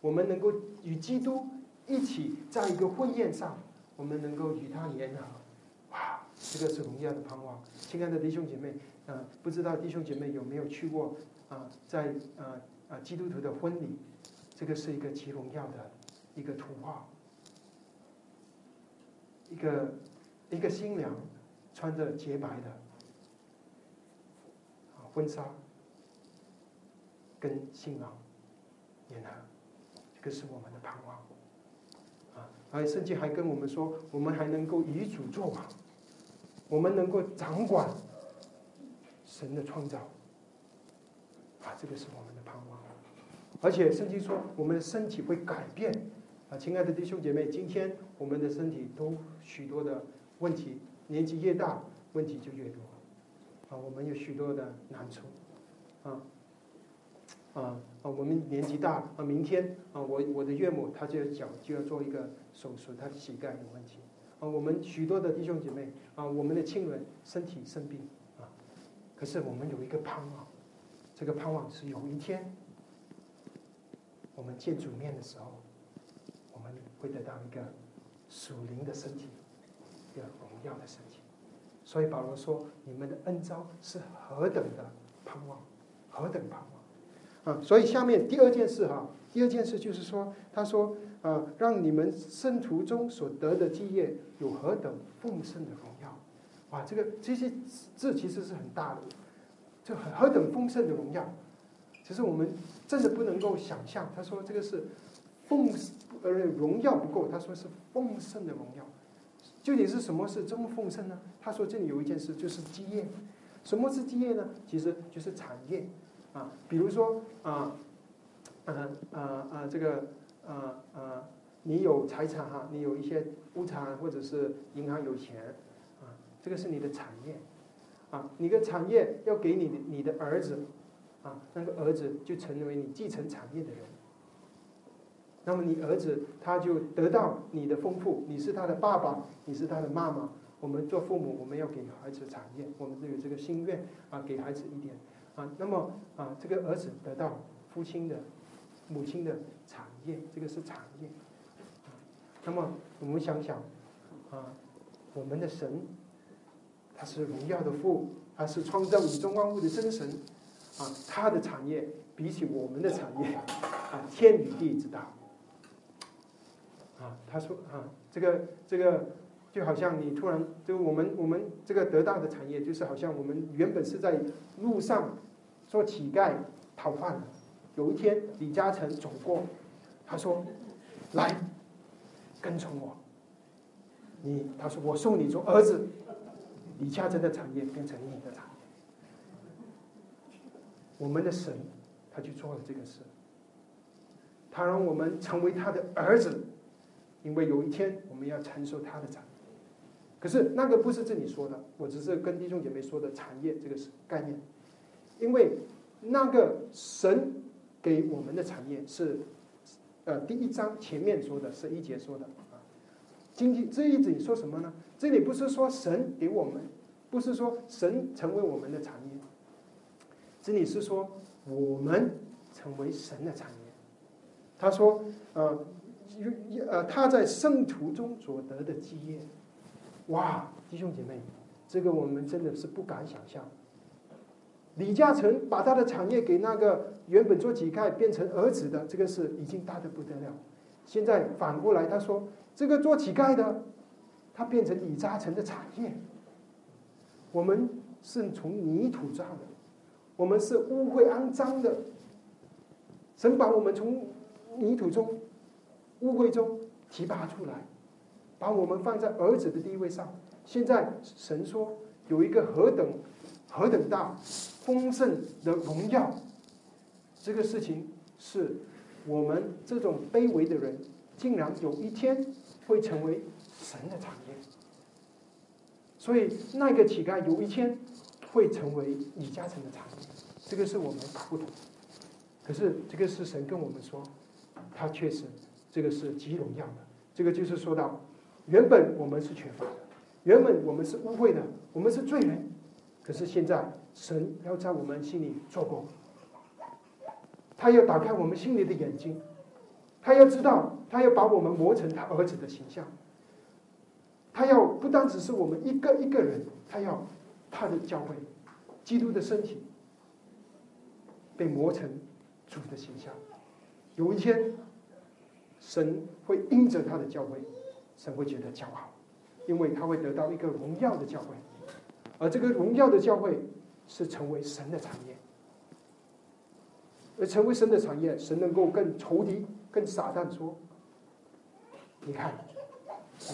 我们能够与基督一起在一个婚宴上，我们能够与他联合，哇，这个是荣耀的盼望。亲爱的弟兄姐妹，啊，不知道弟兄姐妹有没有去过啊，在啊啊基督徒的婚礼，这个是一个极荣耀的一个图画，一个一个新娘穿着洁白的婚纱，跟新郎。也难，这个是我们的盼望啊！而圣经还跟我们说，我们还能够与主作王，我们能够掌管神的创造啊！这个是我们的盼望。而且圣经说，我们的身体会改变啊！亲爱的弟兄姐妹，今天我们的身体都许多的问题，年纪越大，问题就越多啊！我们有许多的难处啊！啊啊，我们年纪大了啊，明天啊，我我的岳母她就要脚就要做一个手术，她的膝盖有问题啊。我们许多的弟兄姐妹啊，我们的亲人身体生病，可是我们有一个盼望，这个盼望是有一天我们见主面的时候，我们会得到一个属灵的身体，一个荣耀的身体。所以保罗说：“你们的恩招是何等的盼望，何等盼望啊！”所以下面第二件事哈，第二件事就是说，他说：“啊，让你们生途中所得的基业有何等丰盛的荣。”哇，这个这些字其实是很大的，就很何等丰盛的荣耀。其实我们真的不能够想象。他说这个是丰呃荣耀不够，他说是丰盛的荣耀。究竟是什么是这么丰盛呢？他说这里有一件事，就是基业。什么是基业呢？其实就是产业啊，比如说啊，呃呃呃，这个呃呃，你有财产哈，你有一些物产或者是银行有钱，这个是你的产业啊，你的产业要给你的你的儿子啊，那个儿子就成为你继承产业的人。那么你儿子他就得到你的丰富，你是他的爸爸，你是他的妈妈。我们做父母，我们要给孩子产业，我们都有这个心愿啊，给孩子一点啊。那么啊，这个儿子得到父亲的、母亲的产业，这个是产业。那么我们想想啊，我们的神他是荣耀的父，他是创造宇宙万物的真神啊，他的产业比起我们的产业啊，天与地之大。啊，他说啊，这个这个就好像你突然就我们我们这个得到的产业，就是好像我们原本是在路上做乞丐讨饭，有一天李嘉诚走过，他说：“来，跟从我。”你他说：“我送你做儿子。”李嘉诚的产业变成你的产业。我们的神他去做了这个事，他让我们成为他的儿子。因为有一天我们要承受他的产业，可是那个不是这里说的，我只是跟弟兄姐妹说的产业这个是概念。因为那个神给我们的产业是，呃，第一章前面说的是一节说的。经济这一节说什么呢？这里不是说神给我们，不是说神成为我们的产业，这里是说我们成为神的产业。他说，呃。呃，他在圣徒中所得的基业，哇，弟兄姐妹，这个我们真的是不敢想象。李嘉诚把他的产业给那个原本做乞丐变成儿子的，这个是已经大的不得了。现在反过来，他说这个做乞丐的，他变成李嘉诚的产业。我们是从泥土造的，我们是污秽肮脏的，神把我们从泥土中。污秽中提拔出来，把我们放在儿子的地位上。现在神说有一个何等何等大丰盛的荣耀，这个事情是我们这种卑微的人，竟然有一天会成为神的产业。所以那个乞丐有一天会成为李嘉诚的产业，这个是我们不懂。可是这个是神跟我们说，他确实。这个是极荣耀的，这个就是说到，原本我们是缺乏的，原本我们是污秽的，我们是罪人，可是现在神要在我们心里做工，他要打开我们心里的眼睛，他要知道，他要把我们磨成他儿子的形象，他要不单只是我们一个一个人，他要他的教会，基督的身体被磨成主的形象，有一天。神会因着他的教会，神会觉得骄傲，因为他会得到一个荣耀的教会，而这个荣耀的教会是成为神的产业，而成为神的产业，神能够跟仇敌、跟撒旦说：“你看，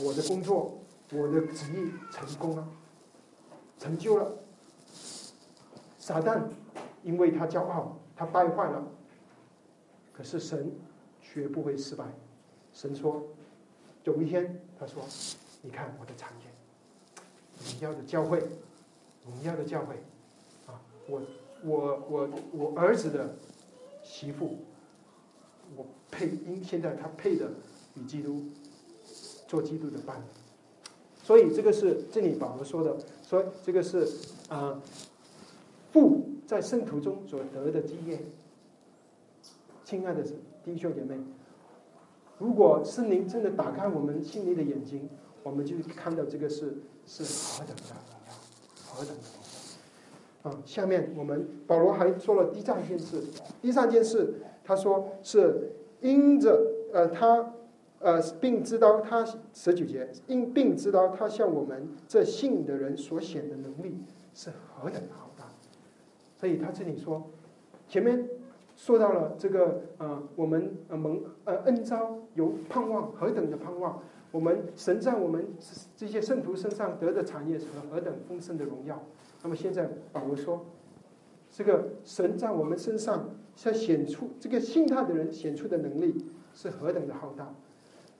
我的工作，我的旨意成功了，成就了。撒旦因为他骄傲，他败坏了，可是神。”绝不会失败。神说：“有一天，他说，你看我的产业，荣耀的教会，荣耀的教会，啊，我我我我儿子的媳妇，我配因现在他配的与基督做基督的伴侣，所以这个是这里保罗说的，说这个是啊父在圣徒中所得的基业。亲爱的弟兄姐妹，如果圣灵真的打开我们心灵的眼睛，我们就看到这个是是何等的荣耀，何等的荣耀啊！下面我们保罗还说了第三件事，第三件事他说是因着呃他呃并知道他十九节因并知道他向我们这信的人所显的能力是何等的浩大，所以他这里说前面。说到了这个呃，我们呃蒙呃恩招有盼望何等的盼望，我们神在我们这些圣徒身上得的产业是何等丰盛的荣耀。那么现在保罗说，这个神在我们身上像显出这个信他的人显出的能力是何等的浩大。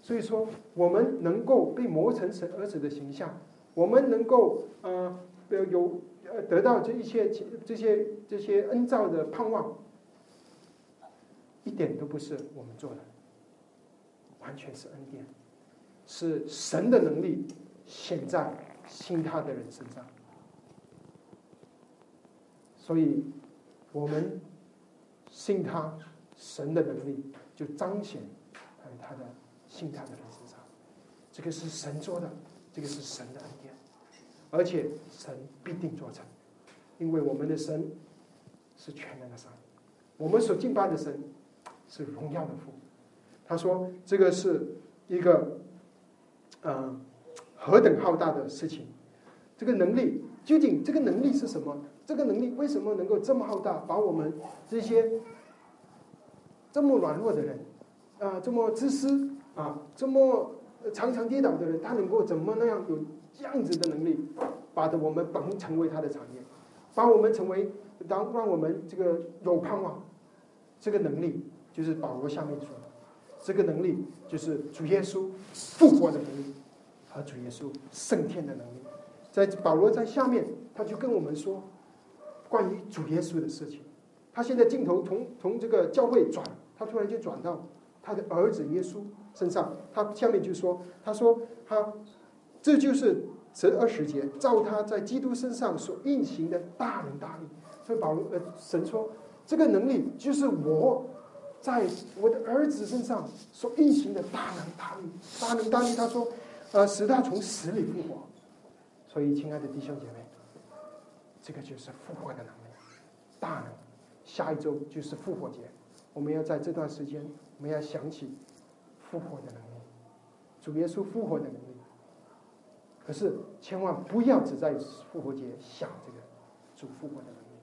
所以说，我们能够被磨成神儿子的形象，我们能够呃有呃得到这一切这些这些恩照的盼望。一点都不是我们做的，完全是恩典，是神的能力显在信他的人身上。所以，我们信他神的能力，就彰显在他的信他的人身上。这个是神做的，这个是神的恩典，而且神必定做成，因为我们的神是全能的神，我们所敬拜的神。是荣耀的父，他说这个是一个，嗯，何等浩大的事情，这个能力究竟这个能力是什么？这个能力为什么能够这么浩大，把我们这些这么软弱的人，啊，这么自私啊，这么常常跌倒的人，他能够怎么那样有这样子的能力，把的我们本成为他的产业，把我们成为当让我们这个有盼望，这个能力。就是保罗下面说的，这个能力就是主耶稣复活的能力和主耶稣升天的能力。在保罗在下面，他就跟我们说关于主耶稣的事情。他现在镜头从从这个教会转，他突然就转到他的儿子耶稣身上。他下面就说，他说他这就是十二十节，照他在基督身上所运行的大能大力。所以保罗呃神说，这个能力就是我。在我的儿子身上所运行的大能大力，大能大力，他说，呃，使他从死里复活。所以，亲爱的弟兄姐妹，这个就是复活的能力，大能。下一周就是复活节，我们要在这段时间，我们要想起复活的能力，主耶稣复活的能力。可是，千万不要只在复活节想这个主复活的能力，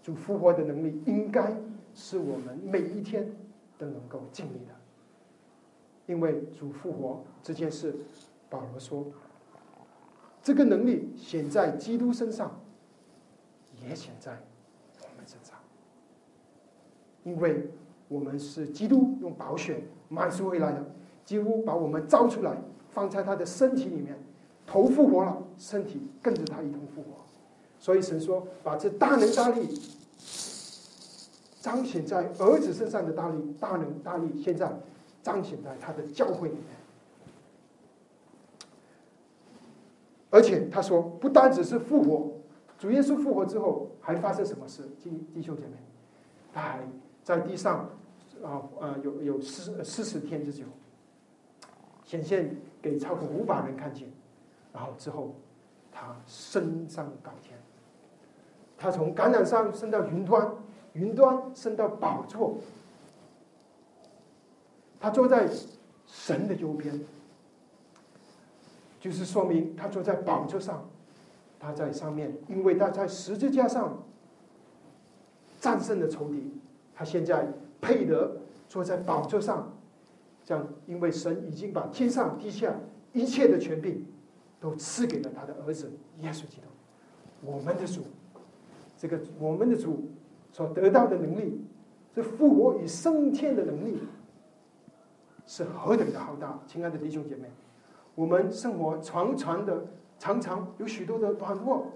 主复活的能力应该。是我们每一天都能够经历的，因为主复活这件事，保罗说，这个能力显在基督身上，也显在我们身上，因为我们是基督用宝血买赎回来的，几乎把我们招出来，放在他的身体里面，头复活了，身体跟着他一同复活，所以神说，把这大能大力。彰显在儿子身上的大力、大能、大力，现在彰显在他的教会里面。而且他说，不单只是复活，主耶稣复活之后，还发生什么事？弟弟兄姐妹，他还在地上啊啊，有有四四十天之久，显现给超过五百人看见，然后之后他升上高天，他从橄榄山升到云端。云端升到宝座，他坐在神的右边，就是说明他坐在宝座上，他在上面，因为他在十字架上战胜了仇敌，他现在配得坐在宝座上，这样，因为神已经把天上地下一切的权柄都赐给了他的儿子耶稣基督，我们的主，这个我们的主。所得到的能力，这复活与升天的能力，是何等的浩大！亲爱的弟兄姐妹，我们生活常常的常常有许多的软弱，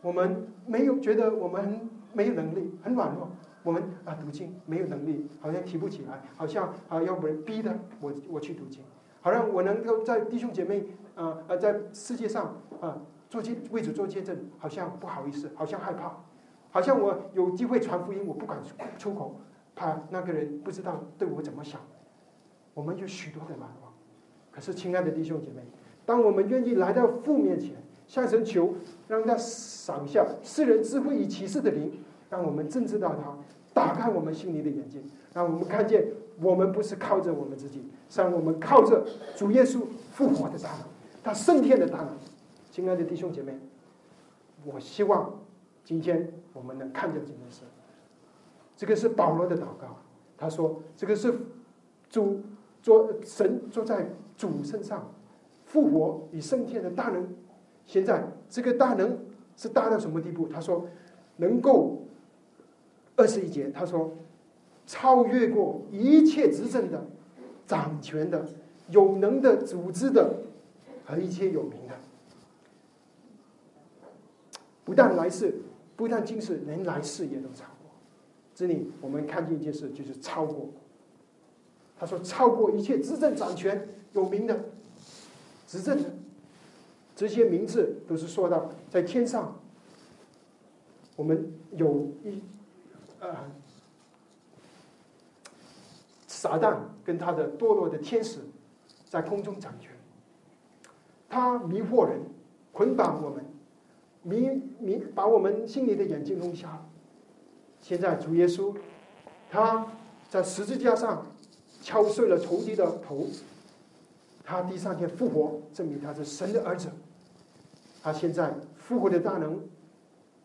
我们没有觉得我们很没有能力，很软弱，我们啊读经没有能力，好像提不起来，好像啊要不人逼的我我去读经，好像我能够在弟兄姐妹啊呃在世界上啊做见为主做见证，好像不好意思，好像害怕，好像我有机会传福音，我不敢出口，怕那个人不知道对我怎么想。我们有许多的软弱，可是亲爱的弟兄姐妹，当我们愿意来到父面前，向神求，让他赏下世人智慧与启示的灵，让我们正知道他，打开我们心里的眼睛，让我们看见我们不是靠着我们自己，是我们靠着主耶稣复活的大能，他升天的大能。亲爱的弟兄姐妹，我希望今天我们能看见这件事。这个是保罗的祷告，他说：“这个是主。”坐神坐在主身上，复活与升天的大能，现在这个大能是大到什么地步？他说，能够二十一节，他说，超越过一切执政的、掌权的、有能的、组织的和一切有名的，不但来世，不但今世，连来世也都超过。这里我们看见一件事，就是超过。他说：“超过一切执政掌权有名的执政的这些名字，都是说到在天上，我们有一呃撒旦跟他的堕落的天使在空中掌权，他迷惑人，捆绑我们，迷迷把我们心里的眼睛弄瞎。现在主耶稣他在十字架上。”敲碎了仇敌的头，他第三天复活，证明他是神的儿子。他现在复活的大能，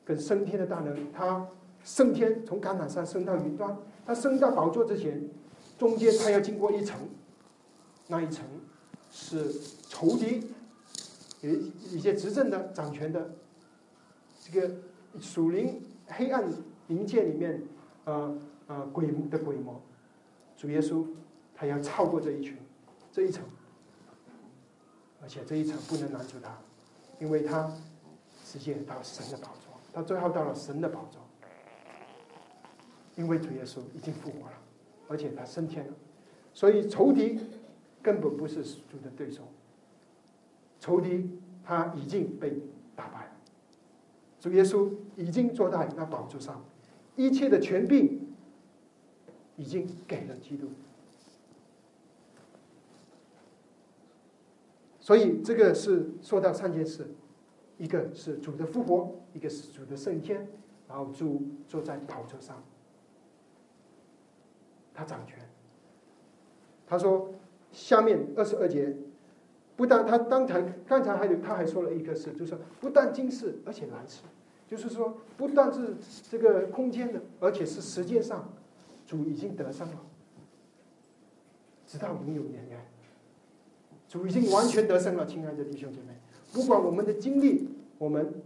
跟升天的大能，他升天从橄榄山升到云端，他升到宝座之前，中间他要经过一层，那一层是仇敌，有一些执政的、掌权的，这个属灵黑暗灵界里面，呃呃鬼的鬼魔，主耶稣。他要超过这一群，这一层，而且这一层不能拦住他，因为他直接到神的宝座，他最后到了神的宝座，因为主耶稣已经复活了，而且他升天了，所以仇敌根本不是主的对手，仇敌他已经被打败了，主耶稣已经坐在那宝座上，一切的权柄已经给了基督。所以这个是说到三件事，一个是主的复活，一个是主的升天，然后主坐在宝座上，他掌权。他说下面二十二节，不但他刚才刚才还有他还说了一个事，就是不但今世，而且来世，就是说不但是这个空间的，而且是时间上，主已经得胜了，直到永永远远。主已经完全得胜了，亲爱的弟兄姐妹，不管我们的经历，我们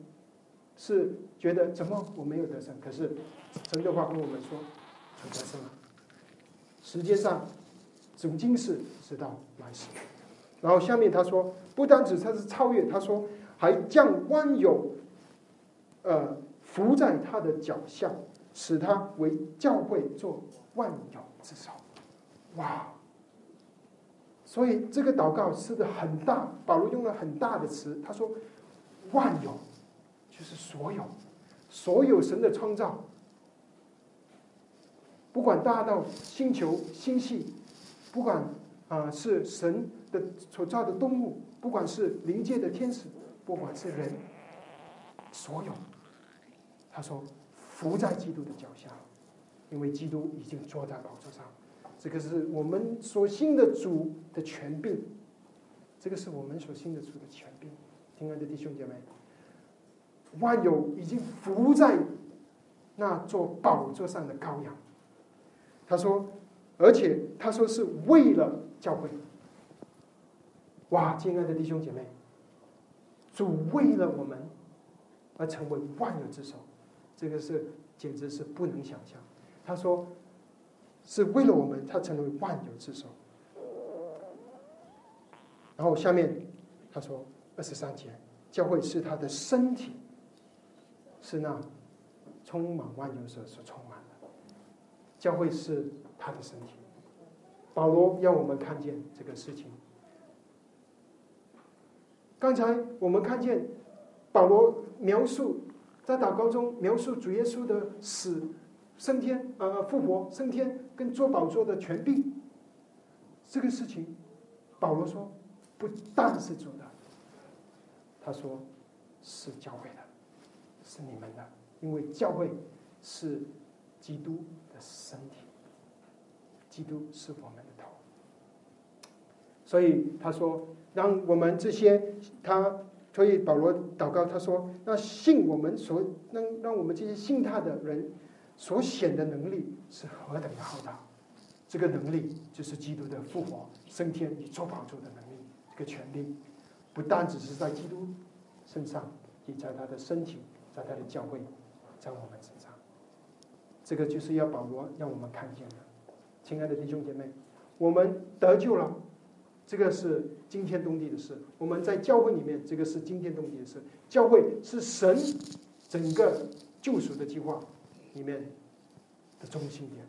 是觉得怎么我没有得胜，可是神的话跟我们说，主得胜了。时间上，主今世直到来世。然后下面他说，不单指他是超越，他说还将万有，呃，伏在他的脚下，使他为教会做万有之首。哇！所以这个祷告是个很大，保罗用了很大的词，他说：“万有就是所有，所有神的创造，不管大到星球、星系，不管啊是神的所造的动物，不管是灵界的天使，不管是人，所有，他说伏在基督的脚下，因为基督已经坐在宝座上。”这个是我们所信的主的权柄，这个是我们所信的主的权柄。亲爱的弟兄姐妹，万有已经伏在那座宝座上的羔羊。他说，而且他说是为了教会。哇，亲爱的弟兄姐妹，主为了我们而成为万有之首，这个是简直是不能想象。他说。是为了我们，他成为万有之首。然后下面他说二十三节，教会是他的身体，是那充满万有者所充满的。教会是他的身体。保罗让我们看见这个事情。刚才我们看见保罗描述在祷告中描述主耶稣的死、升天、呃复活、升天跟做宝座的权柄，这个事情，保罗说不但是主的，他说是教会的，是你们的，因为教会是基督的身体，基督是我们的头，所以他说。让我们这些他，所以保罗祷告，他说：“那信我们所能让我们这些信他的人所显的能力是何等的浩大！这个能力就是基督的复活、升天与做宝座的能力。这个权利不单只是在基督身上，也在他的身体，在他的教会，在我们身上。这个就是要保罗让我们看见的。亲爱的弟兄姐妹，我们得救了。”这个是惊天动地的事。我们在教会里面，这个是惊天动地的事。教会是神整个救赎的计划里面的中心点，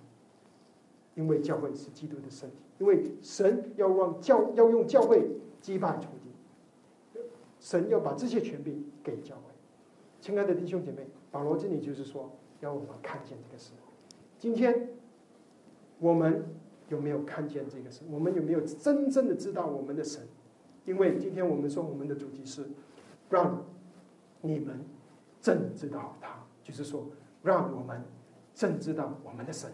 因为教会是基督的身体。因为神要让教要用教会击败仇敌，神要把这些权柄给教会。亲爱的弟兄姐妹，保罗这里就是说，要我们看见这个事。今天我们。有没有看见这个神？我们有没有真正的知道我们的神？因为今天我们说我们的主题是让你们正知道他，就是说让我们正知道我们的神，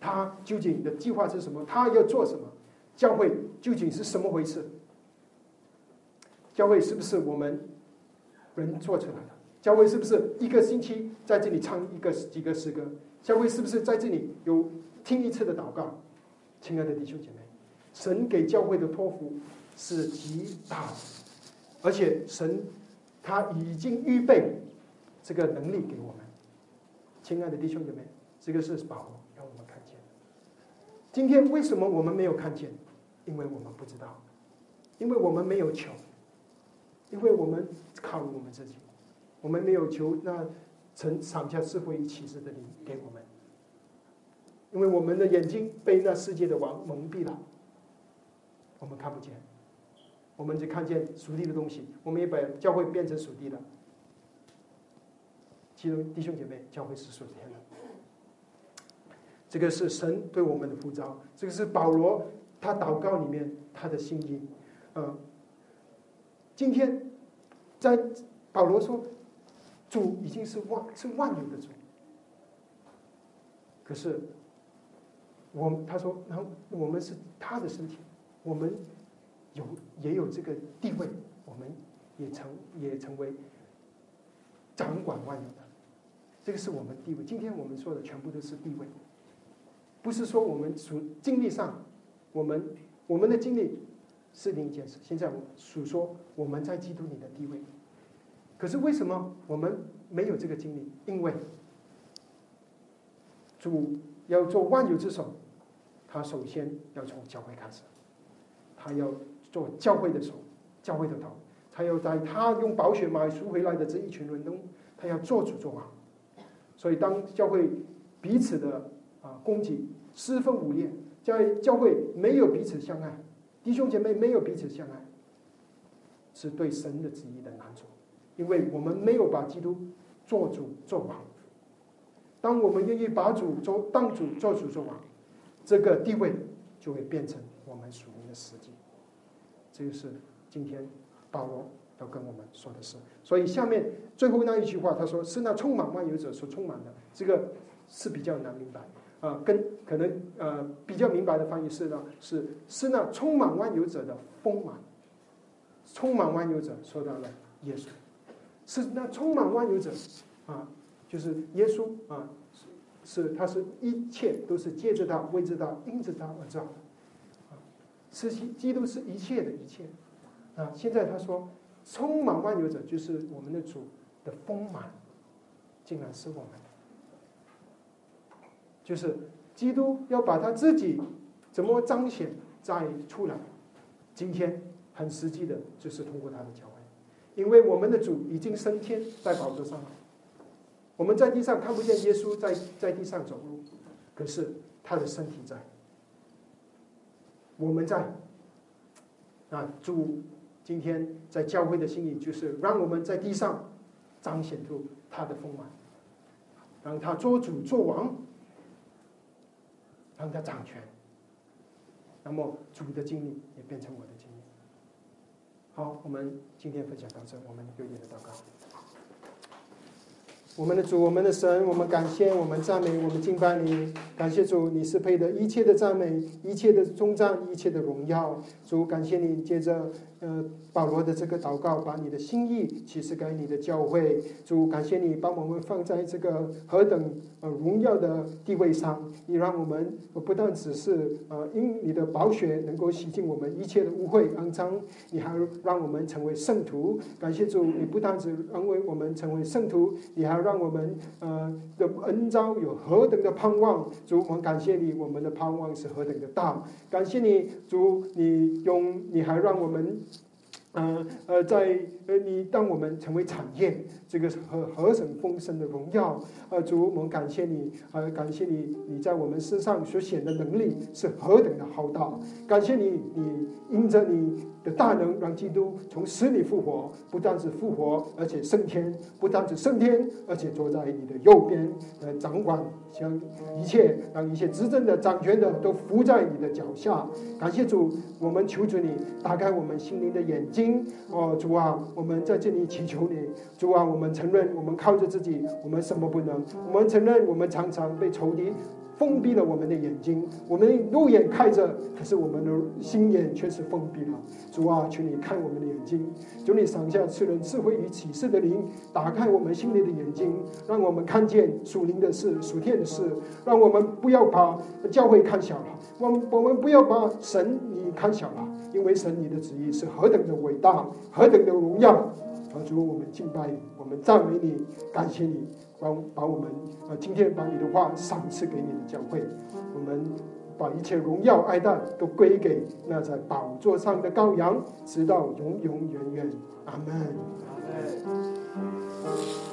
他究竟的计划是什么？他要做什么？教会究竟是什么回事？教会是不是我们人做出来的？教会是不是一个星期在这里唱一个几个诗歌？教会是不是在这里有听一次的祷告？亲爱的弟兄姐妹，神给教会的托付是极大的，而且神他已经预备这个能力给我们。亲爱的弟兄姐妹，这个是宝，让我们看见。今天为什么我们没有看见？因为我们不知道，因为我们没有求，因为我们靠我们自己，我们没有求那曾赏下智慧与启示的灵给我们。因为我们的眼睛被那世界的王蒙蔽了，我们看不见，我们只看见属地的东西，我们也把教会变成属地的。其中弟兄姐妹，教会是属天的，这个是神对我们的呼召，这个是保罗他祷告里面他的心意。呃，今天在保罗说，主已经是万是万有的主，可是。我他说，然后我们是他的身体，我们有也有这个地位，我们也成也成为掌管万有的，这个是我们地位。今天我们说的全部都是地位，不是说我们属经历上，我们我们的经历是另一件事。现在我数说我们在基督里的地位，可是为什么我们没有这个经历？因为主要做万有之首。他首先要从教会开始，他要做教会的手，教会的头，他要在他用宝血买赎回来的这一群人中，他要做主做王。所以，当教会彼此的啊攻击、四分五裂，教教会没有彼此相爱，弟兄姐妹没有彼此相爱，是对神的旨意的难处，因为我们没有把基督做主做王。当我们愿意把主做当主做主做王。这个地位就会变成我们属灵的实际，这就是今天保罗要跟我们说的是。所以下面最后那一句话，他说是那充满万有者所充满的，这个是比较难明白啊。跟可能呃比较明白的翻译是呢，是是那充满万有者的丰满，充满万有者说到了耶稣，是那充满万有者啊，就是耶稣啊。是是，他是一切都是借着他、为着他、因着他而造的，啊，是基督是一切的一切，啊，现在他说充满万有者就是我们的主的丰满，竟然是我们，就是基督要把他自己怎么彰显再出来，今天很实际的就是通过他的教会，因为我们的主已经升天在宝座上了。我们在地上看不见耶稣在在地上走路，可是他的身体在，我们在。啊，主今天在教会的心意，就是让我们在地上彰显出他的丰满，让他做主做王，让他掌权。那么主的经历也变成我的经历。好，我们今天分享到这，我们有点的祷告。我们的主，我们的神，我们感谢，我们赞美，我们敬拜你。感谢主，你是配得一切的赞美，一切的忠赞，一切的荣耀。主，感谢你，接着。呃，保罗的这个祷告，把你的心意启示给你的教会。主，感谢你把我们放在这个何等呃荣耀的地位上，你让我们不但只是呃因你的宝血能够洗净我们一切的污秽肮脏，你还让我们成为圣徒。感谢主，你不但只安慰我们成为圣徒，你还让我们呃的恩召有何等的盼望。主，我们感谢你，我们的盼望是何等的大。感谢你，主，你用你还让我们。嗯呃，在呃，你当我们成为产业，这个何何等丰盛的荣耀！呃，主，我们感谢你，呃，感谢你，你在我们身上所显的能力是何等的浩大！感谢你，你因着你的大能，让基督从死里复活，不但是复活，而且升天；不但是升天，而且坐在你的右边，呃，掌管将一切，让一切执政的、掌权的都伏在你的脚下。感谢主，我们求主你打开我们心灵的眼睛。哦，主啊，我们在这里祈求你，主啊，我们承认我们靠着自己，我们什么不能？我们承认我们常常被仇敌。封闭了我们的眼睛，我们肉眼看着，可是我们的心眼却是封闭了。主啊，求你看我们的眼睛，求你赏下赐人智慧与启示的灵，打开我们心里的眼睛，让我们看见属灵的事、属天的事，让我们不要把教会看小了，我我们不要把神你看小了，因为神你的旨意是何等的伟大，何等的荣耀。主，我们敬拜你，我们赞美你，感谢你。把把我们啊，今天把你的话赏赐给你的教会，我们把一切荣耀爱戴都归给那在宝座上的羔羊，直到永永远远。阿门阿门。